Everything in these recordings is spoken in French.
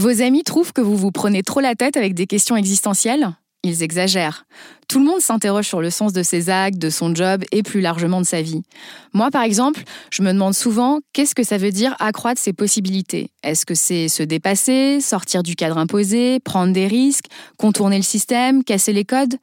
Vos amis trouvent que vous vous prenez trop la tête avec des questions existentielles? Ils exagèrent. Tout le monde s'interroge sur le sens de ses actes, de son job et plus largement de sa vie. Moi, par exemple, je me demande souvent qu'est-ce que ça veut dire accroître ses possibilités? Est-ce que c'est se dépasser, sortir du cadre imposé, prendre des risques, contourner le système, casser les codes?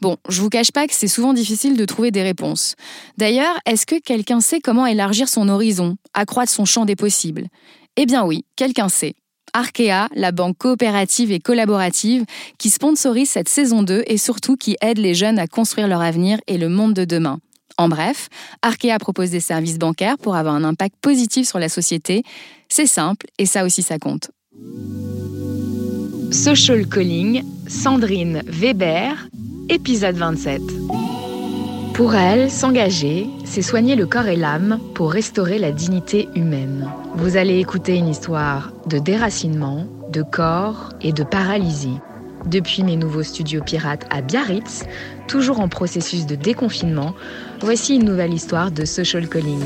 Bon, je vous cache pas que c'est souvent difficile de trouver des réponses. D'ailleurs, est-ce que quelqu'un sait comment élargir son horizon, accroître son champ des possibles? Eh bien oui, quelqu'un sait. Arkea, la banque coopérative et collaborative qui sponsorise cette saison 2 et surtout qui aide les jeunes à construire leur avenir et le monde de demain. En bref, Arkea propose des services bancaires pour avoir un impact positif sur la société. C'est simple et ça aussi ça compte. Social Calling, Sandrine Weber, épisode 27. Pour elle, s'engager, c'est soigner le corps et l'âme pour restaurer la dignité humaine. Vous allez écouter une histoire de déracinement, de corps et de paralysie. Depuis mes nouveaux studios pirates à Biarritz, toujours en processus de déconfinement, voici une nouvelle histoire de social calling.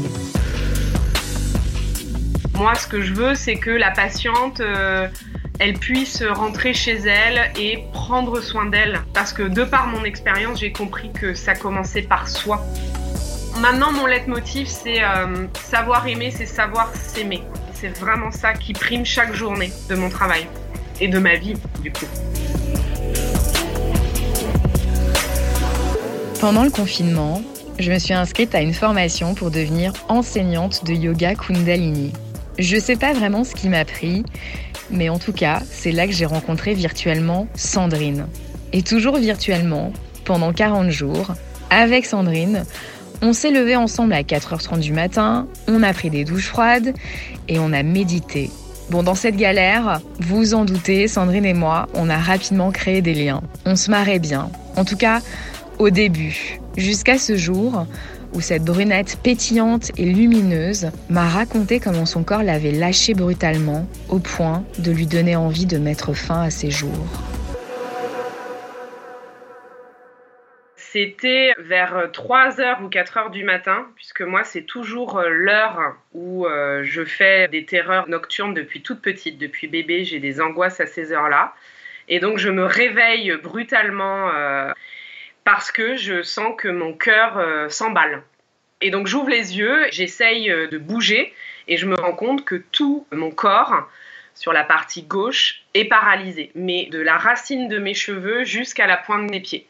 Moi, ce que je veux, c'est que la patiente euh, elle puisse rentrer chez elle et prendre soin d'elle. Parce que de par mon expérience, j'ai compris que ça commençait par soi. Maintenant, mon leitmotiv, c'est euh, savoir aimer, c'est savoir s'aimer. C'est vraiment ça qui prime chaque journée de mon travail et de ma vie, du coup. Pendant le confinement, je me suis inscrite à une formation pour devenir enseignante de yoga Kundalini. Je sais pas vraiment ce qui m'a pris, mais en tout cas, c'est là que j'ai rencontré virtuellement Sandrine. Et toujours virtuellement, pendant 40 jours, avec Sandrine, on s'est levé ensemble à 4h30 du matin, on a pris des douches froides et on a médité. Bon, dans cette galère, vous en doutez, Sandrine et moi, on a rapidement créé des liens. On se marrait bien. En tout cas, au début. Jusqu'à ce jour où cette brunette pétillante et lumineuse m'a raconté comment son corps l'avait lâché brutalement au point de lui donner envie de mettre fin à ses jours. C'était vers 3h ou 4h du matin, puisque moi c'est toujours euh, l'heure où euh, je fais des terreurs nocturnes depuis toute petite, depuis bébé, j'ai des angoisses à ces heures-là. Et donc je me réveille brutalement. Euh, parce que je sens que mon cœur euh, s'emballe. Et donc j'ouvre les yeux, j'essaye euh, de bouger et je me rends compte que tout mon corps sur la partie gauche est paralysé, mais de la racine de mes cheveux jusqu'à la pointe de mes pieds.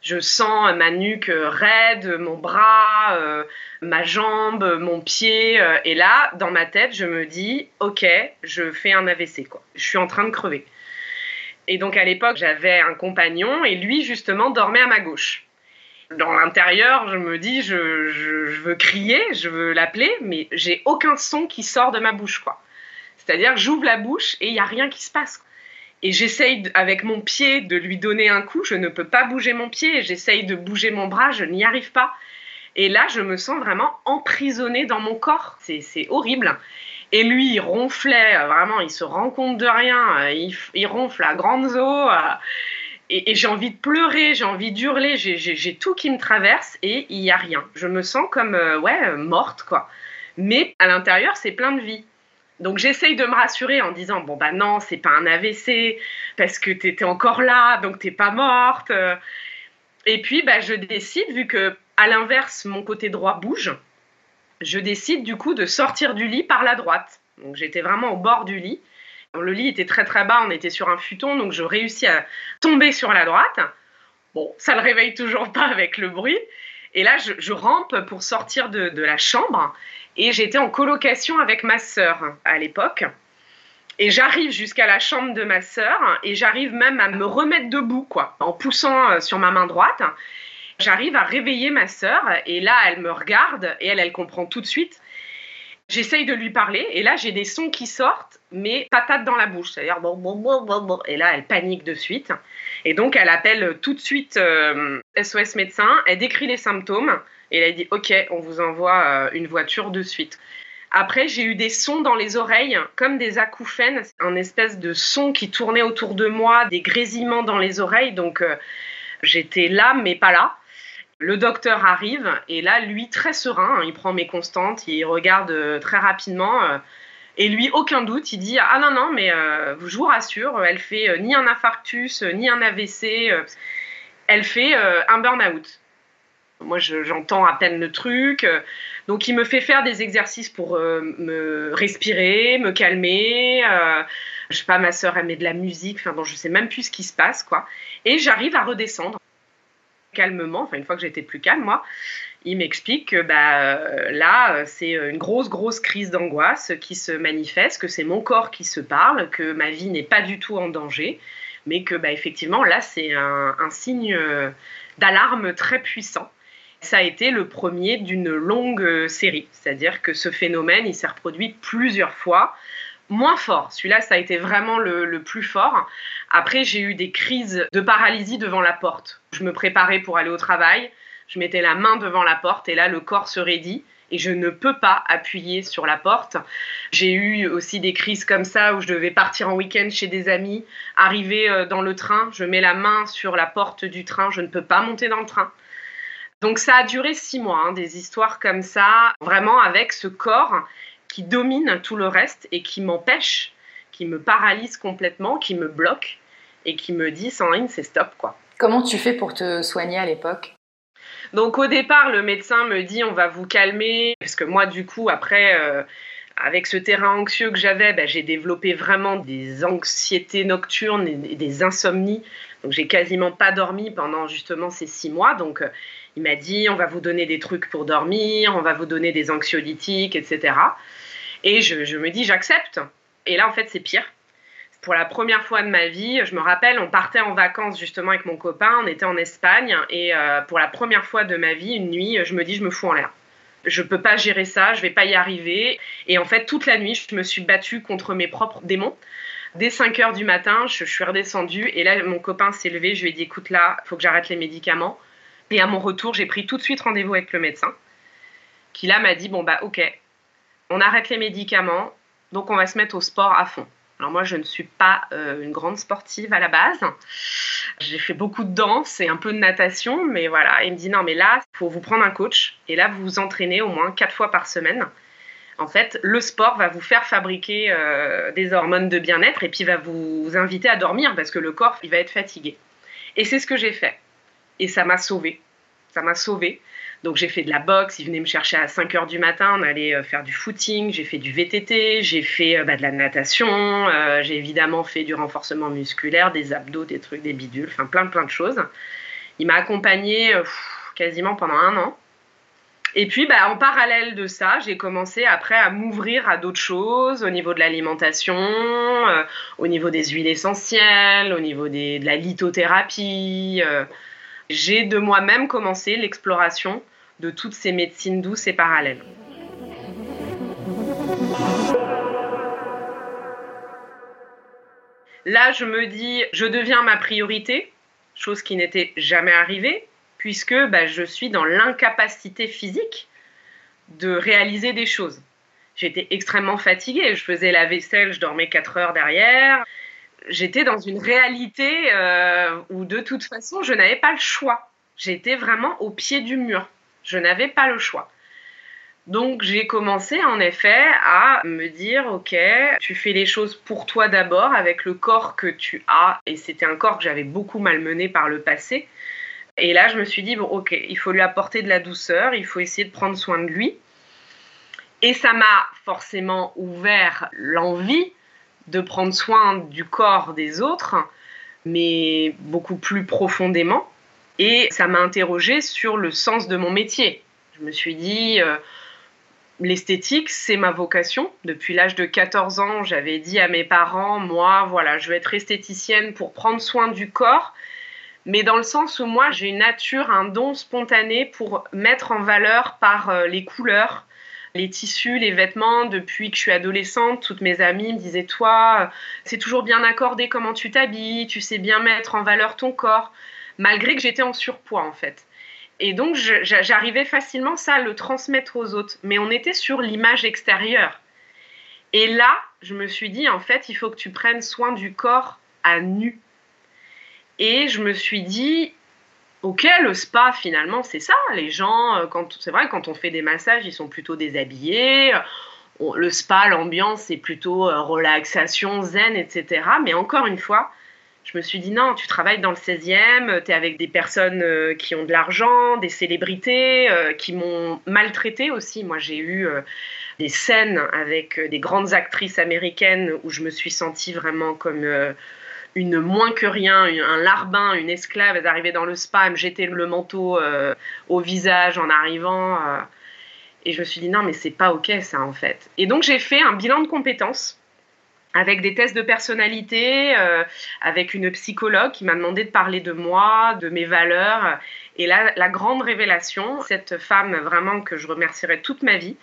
Je sens ma nuque raide, mon bras, euh, ma jambe, mon pied. et là, dans ma tête, je me dis, ok, je fais un AVC. Je suis en train de crever. Et donc à l'époque, j'avais un compagnon et lui, justement, dormait à ma gauche. Dans l'intérieur, je me dis, je, veux crier, je veux l'appeler, mais j'ai aucun son qui sort de ma bouche, quoi. C'est-à-dire j'ouvre la bouche et il n'y a rien qui se passe. Et j'essaye avec mon pied de lui donner un coup, je ne peux pas bouger mon pied, j'essaye de bouger mon bras, je n'y arrive pas. Et là, je me sens vraiment emprisonnée dans mon corps. C'est horrible. Et lui, il ronflait, euh, vraiment, il se rend compte de rien, euh, il, ronfle à grandes eaux. Euh, et, j'ai envie de pleurer, j'ai envie d'hurler, j'ai tout qui me traverse et il n'y a rien. Je me sens comme, ouais, morte, quoi. Mais à l'intérieur, c'est plein de vie. Donc j'essaye de me rassurer en disant bon bah non c'est pas un AVC parce que tu étais encore là donc t'es pas morte. Et puis bah, je décide vu que à l'inverse mon côté droit bouge, je décide du coup de sortir du lit par la droite. Donc j'étais vraiment au bord du lit. Le lit était très très bas, on était sur un futon, donc je réussis à tomber sur la droite. Bon, ça le réveille toujours pas avec le bruit. Et là, je, rampe pour sortir de, la chambre. Et j'étais en colocation avec ma sœur à l'époque. Et j'arrive jusqu'à la chambre de ma sœur et j'arrive même à me remettre debout, quoi, en poussant euh, sur ma main droite. J'arrive à réveiller ma sœur et là, elle me regarde et elle, elle comprend tout de suite. J'essaye de lui parler et là, j'ai des sons qui sortent, mais patate dans la bouche. C'est-à-dire bon, bon, bon, bon, bon. Et là, elle panique de suite. Et donc, elle appelle tout de suite SOS euh, médecin. Elle décrit les symptômes et elle dit Ok, on vous envoie euh, une voiture de suite. Après, j'ai eu des sons dans les oreilles, comme des acouphènes, un espèce de son qui tournait autour de moi, des grésillements dans les oreilles. Donc, euh, j'étais là, mais pas là. Le docteur arrive et là, lui, très serein, hein, il prend mes constantes, il regarde euh, très rapidement. Euh, Et lui, aucun doute, il dit Ah non, non, mais je vous rassure, elle fait ni un infarctus, ni un AVC, elle fait un burn-out. Moi, j'entends à peine le truc. Donc, il me fait faire des exercices pour me respirer, me calmer. je sais pas, ma soeur, elle de la musique. Enfin, bon, je sais même plus ce qui se passe, quoi. Et j'arrive à redescendre calmement, enfin, une fois que j'étais plus calme, moi il m'explique que bah, là, c'est une grosse, grosse crise d'angoisse qui se manifeste, que c'est mon corps qui se parle, que ma vie n'est pas du tout en danger, mais que bah, effectivement, là, c'est un, signe d'alarme très puissant. Ça a été le premier d'une longue série, c'est-à-dire que ce phénomène, il s'est reproduit plusieurs fois, moins fort. Celui-là, ça a été vraiment le, plus fort. Après, j'ai eu des crises de paralysie devant la porte. Je me préparais pour aller au travail je mettais la main devant la porte et là, le corps se raidit et je ne peux pas appuyer sur la porte. J'ai eu aussi des crises comme ça où je devais partir en week-end chez des amis, arriver euh, dans le train, je mets la main sur la porte du train, je ne peux pas monter dans le train. Donc ça a duré six mois, hein, des histoires comme ça, vraiment avec ce corps qui domine tout le reste et qui m'empêche, qui me paralyse complètement, qui me bloque et qui me dit Sandrine, c'est stop quoi. Comment tu fais pour te soigner à l'époque? Donc au départ, le médecin me dit on va vous calmer, parce que moi du coup après, euh, avec ce terrain anxieux que j'avais, bah, j'ai développé vraiment des anxiétés nocturnes et des insomnies. Donc j'ai quasiment pas dormi pendant justement ces six mois. Donc euh, il m'a dit on va vous donner des trucs pour dormir, on va vous donner des anxiolytiques, etc. Et je me dis j'accepte. Et là en fait c'est pire pour la première fois de ma vie, je me rappelle, on partait en vacances justement avec mon copain, on était en Espagne, et euh, pour la première fois de ma vie, une nuit, je me dis, je me fous en l'air. Je peux pas gérer ça, je vais pas y arriver. Et en fait, toute la nuit, je me suis battue contre mes propres démons. Dès 5 heures du matin, je, suis redescendue, et là, mon copain s'est levé, je lui ai dit, écoute, là, faut que j'arrête les médicaments. Et à mon retour, j'ai pris tout de suite rendez-vous avec le médecin, qui là m'a dit, bon, bah, ok, on arrête les médicaments, donc on va se mettre au sport à fond. Alors moi, je ne suis pas euh, une grande sportive à la base. J'ai fait beaucoup de danse et un peu de natation, mais voilà, il me dit non, mais là, il faut vous prendre un coach et là, vous vous entraînez au moins quatre fois par semaine. En fait, le sport va vous faire fabriquer euh, des hormones de bien-être et puis va vous inviter à dormir parce que le corps, il va être fatigué. Et c'est ce que j'ai fait. Et ça m'a sauvée. Ça m'a sauvée. Donc j'ai fait de la boxe, ils venaient me chercher à 5 heures du matin, on allait euh, faire du footing, j'ai fait du VTT, j'ai fait euh, bah, de la natation, euh, j'ai évidemment fait du renforcement musculaire, des abdos, des trucs, des bidules, enfin plein plein de choses. Il m'a accompagné quasiment pendant un an. Et puis, bah, en parallèle de ça, j'ai commencé après à m'ouvrir à d'autres choses au niveau de l'alimentation, au niveau des huiles essentielles, au niveau de la lithothérapie j'ai de moi-même commencé l'exploration de toutes ces médecines douces et parallèles. Là, je me dis, je deviens ma priorité, chose qui n'était jamais arrivée, puisque bah, je suis dans l'incapacité physique de réaliser des choses. J'étais extrêmement fatiguée, je faisais la vaisselle, je dormais 4 heures derrière, j'étais dans une réalité euh, où de toute façon, je n'avais pas le choix. J'étais vraiment au pied du mur. Je n'avais pas le choix. Donc j'ai commencé en effet à me dire, ok, tu fais les choses pour toi d'abord avec le corps que tu as. Et c'était un corps que j'avais beaucoup malmené par le passé. Et là, je me suis dit, bon, ok, il faut lui apporter de la douceur, il faut essayer de prendre soin de lui. Et ça m'a forcément ouvert l'envie de prendre soin du corps des autres, mais beaucoup plus profondément. Et ça m'a interrogée sur le sens de mon métier. Je me suis dit, euh, l'esthétique, c'est ma vocation. Depuis l'âge de 14 ans, j'avais dit à mes parents, moi, voilà, je vais être esthéticienne pour prendre soin du corps, mais dans le sens où moi, j'ai une nature, un don spontané pour mettre en valeur par euh, les couleurs, les tissus, les vêtements, depuis que je suis adolescente, toutes mes amies me disaient Toi, c'est toujours bien accordé comment tu t'habilles, tu sais bien mettre en valeur ton corps, malgré que j'étais en surpoids en fait. Et donc j'arrivais facilement ça à le transmettre aux autres, mais on était sur l'image extérieure. Et là, je me suis dit En fait, il faut que tu prennes soin du corps à nu. Et je me suis dit, Ok, le spa finalement c'est ça. Les gens, euh, quand c'est vrai, quand on fait des massages, ils sont plutôt déshabillés. le spa, l'ambiance, c'est plutôt relaxation, zen, etc. Mais encore une fois, je me suis dit non, tu travailles dans le 16e, tu es avec des personnes qui ont de l'argent, des célébrités, qui m'ont maltraité aussi. Moi, j'ai eu des scènes avec des grandes actrices américaines où je me suis sentie vraiment comme une moins que rien, un larbin, une esclave, d'arriver dans le spa, me jeter le manteau euh, au visage en arrivant. Euh. et je me suis dit non, mais c'est pas ok ça en fait. Et donc j'ai fait un bilan de compétences avec des tests de personnalité, euh, avec une psychologue qui m'a demandé de parler de moi, de mes valeurs. Et là, la grande révélation, cette femme vraiment que je remercierai toute ma vie,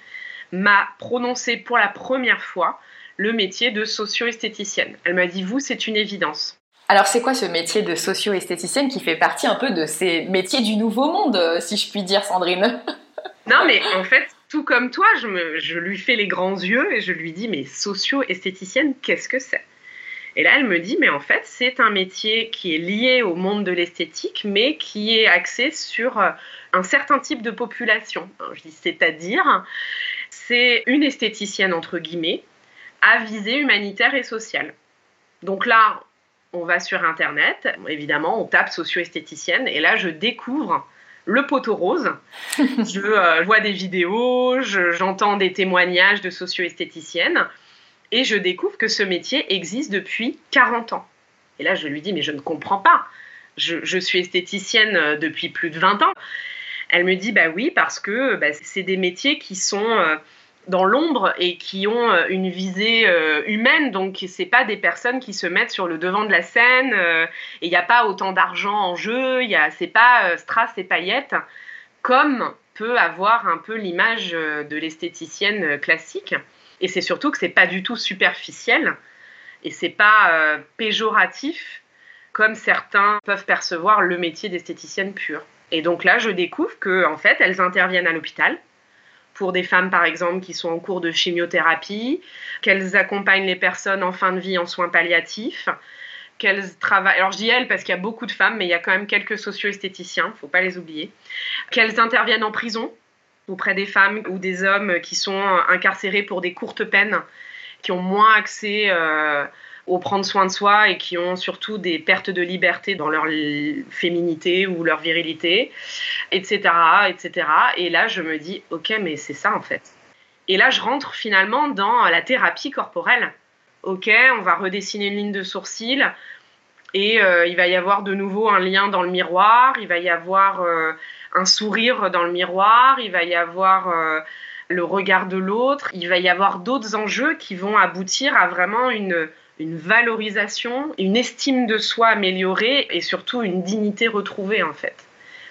m'a prononcé pour la première fois le métier de socio-esthéticienne. Elle m'a dit, vous, c'est une évidence. Alors c'est quoi ce métier de socio-esthéticienne qui fait partie un peu de ces métiers du nouveau monde, euh, si je puis dire, Sandrine? Non, mais en fait, tout comme toi, je, lui fais les grands yeux et je lui dis, mais socio-esthéticienne, qu'est-ce que c'est? Et là, elle me dit, mais en fait, c'est un métier qui est lié au monde de l'esthétique, mais qui est axé sur euh, un certain type de population. Je dis, c'est-à-dire, c'est une esthéticienne, entre guillemets, à visée humanitaire et sociale. Donc là, on va sur Internet, évidemment, on tape socio-esthéticienne, et là, je découvre le poteau rose. je euh, vois des vidéos, j'entends des témoignages de socio-esthéticiennes, et je découvre que ce métier existe depuis 40 ans. Et là, je lui dis, mais je ne comprends pas. Je, suis esthéticienne euh, depuis plus de 20 ans. Elle me dit, bah oui, parce que bah, c'est des métiers qui sont... Euh, dans l'ombre et qui ont euh, une visée euh, humaine. Donc, c'est pas des personnes qui se mettent sur le devant de la scène euh, et il n'y a pas autant d'argent en jeu. Il c'est pas strass et paillettes comme peut avoir un peu l'image de l'esthéticienne classique. Et c'est surtout que c'est pas du tout superficiel et c'est pas péjoratif comme certains peuvent percevoir le métier d'esthéticienne pure. Et donc là, je découvre que en fait, elles interviennent à l'hôpital pour des femmes, par exemple, qui sont en cours de chimiothérapie, qu'elles accompagnent les personnes en fin de vie en soins palliatifs, qu'elles travaillent. Alors, je dis elles parce qu'il y a beaucoup de femmes, mais il y a quand même quelques socio-esthéticiens, il ne faut pas les oublier. Qu'elles interviennent en prison auprès des femmes ou des hommes qui sont incarcérés pour des courtes peines, qui ont moins accès. Euh, au prendre soin de soi et qui ont surtout des pertes de liberté dans leur féminité ou leur virilité, etc., etc. Et là, je me dis, ok, mais c'est ça en fait. Et là, je rentre finalement dans la thérapie corporelle. Ok, on va redessiner une ligne de sourcil et euh, il va y avoir de nouveau un lien dans le miroir, il va y avoir euh, un sourire dans le miroir, il va y avoir euh, le regard de l'autre, il va y avoir d'autres enjeux qui vont aboutir à vraiment une, une valorisation, une estime de soi améliorée et surtout une dignité retrouvée en fait.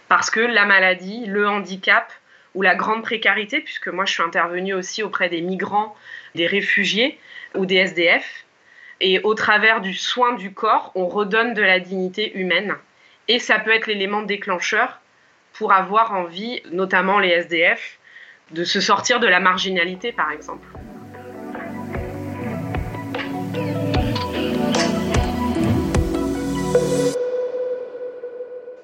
Parce que la maladie, le handicap ou la grande précarité, puisque moi je suis intervenue aussi auprès des migrants, des réfugiés ou des SDF, et au travers du soin du corps, on redonne de la dignité humaine. Et ça peut être l'élément déclencheur pour avoir envie, notamment les SDF, de se sortir de la marginalité par exemple.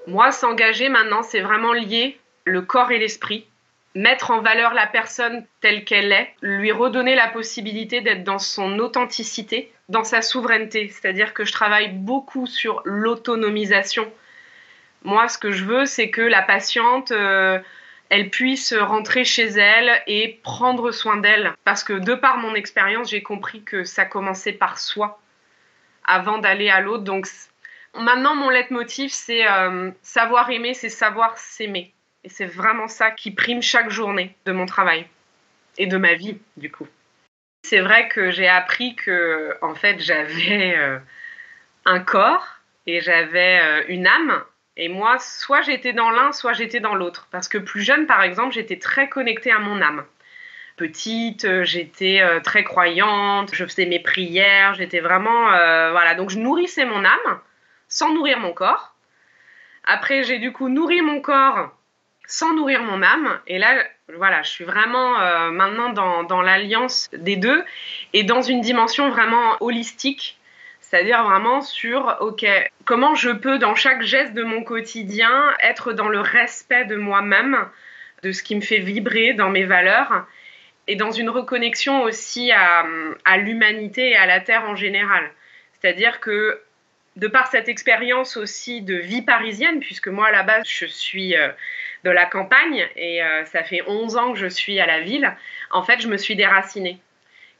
Moi, s'engager maintenant, c'est vraiment lier le corps et l'esprit, mettre en valeur la personne telle qu'elle est, lui redonner la possibilité d'être dans son authenticité, dans sa souveraineté. C'est-à-dire que je travaille beaucoup sur l'autonomisation. Moi, ce que je veux, c'est que la patiente, euh, elle puisse rentrer chez elle et prendre soin d'elle. Parce que de par mon expérience, j'ai compris que ça commençait par soi avant d'aller à l'autre. Donc Maintenant, mon leitmotiv, c'est euh, savoir aimer, c'est savoir s'aimer. Et c'est vraiment ça qui prime chaque journée de mon travail et de ma vie, du coup. C'est vrai que j'ai appris que, en fait, j'avais euh, un corps et j'avais euh, une âme. Et moi, soit j'étais dans l'un, soit j'étais dans l'autre. Parce que plus jeune, par exemple, j'étais très connectée à mon âme. Petite, j'étais très croyante, je faisais mes prières, j'étais vraiment. voilà, donc je nourrissais mon âme sans nourrir mon corps. Après, j'ai du coup nourri mon corps sans nourrir mon âme. Et là, voilà, je suis vraiment euh, maintenant dans, l'alliance des deux et dans une dimension vraiment holistique. C'est-à-dire vraiment sur, OK, comment je peux dans chaque geste de mon quotidien être dans le respect de moi-même, de ce qui me fait vibrer dans mes valeurs et dans une reconnexion aussi à l'humanité et à la Terre en général. C'est-à-dire que de par cette expérience aussi de vie parisienne, puisque moi à la base je suis euh, de la campagne et euh, ça fait 11 ans que je suis à la ville, en fait je me suis déracinée.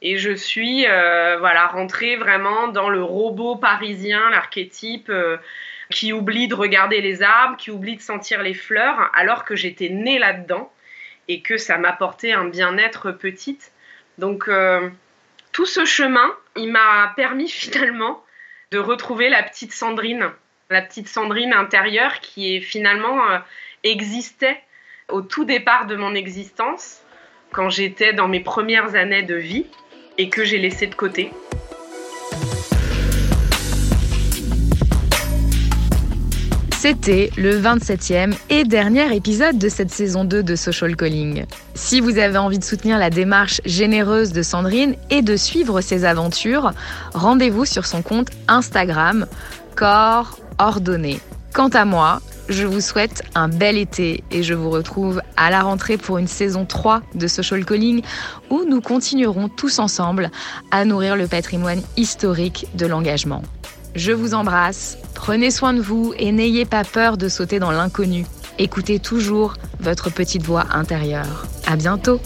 Et je suis euh, voilà, rentrée vraiment dans le robot parisien, l'archétype qui oublie de regarder les arbres, qui oublie de sentir les fleurs, alors que j'étais née là-dedans et que ça m'apportait un bien-être petite. Donc tout ce chemin, il m'a permis finalement de retrouver la petite Sandrine, la petite Sandrine intérieure qui finalement euh, existait au tout départ de mon existence, quand j'étais dans mes premières années de vie et que j'ai laissé de côté. C'était le 27e et dernier épisode de cette saison 2 de Social Calling. Si vous avez envie de soutenir la démarche généreuse de Sandrine et de suivre ses aventures, rendez-vous sur son compte Instagram Corps Ordonné. Quant à moi, je vous souhaite un bel été et je vous retrouve à la rentrée pour une saison 3 de Social Calling où nous continuerons tous ensemble à nourrir le patrimoine historique de l'engagement. Je vous embrasse, prenez soin de vous et n'ayez pas peur de sauter dans l'inconnu. Écoutez toujours votre petite voix intérieure. À bientôt!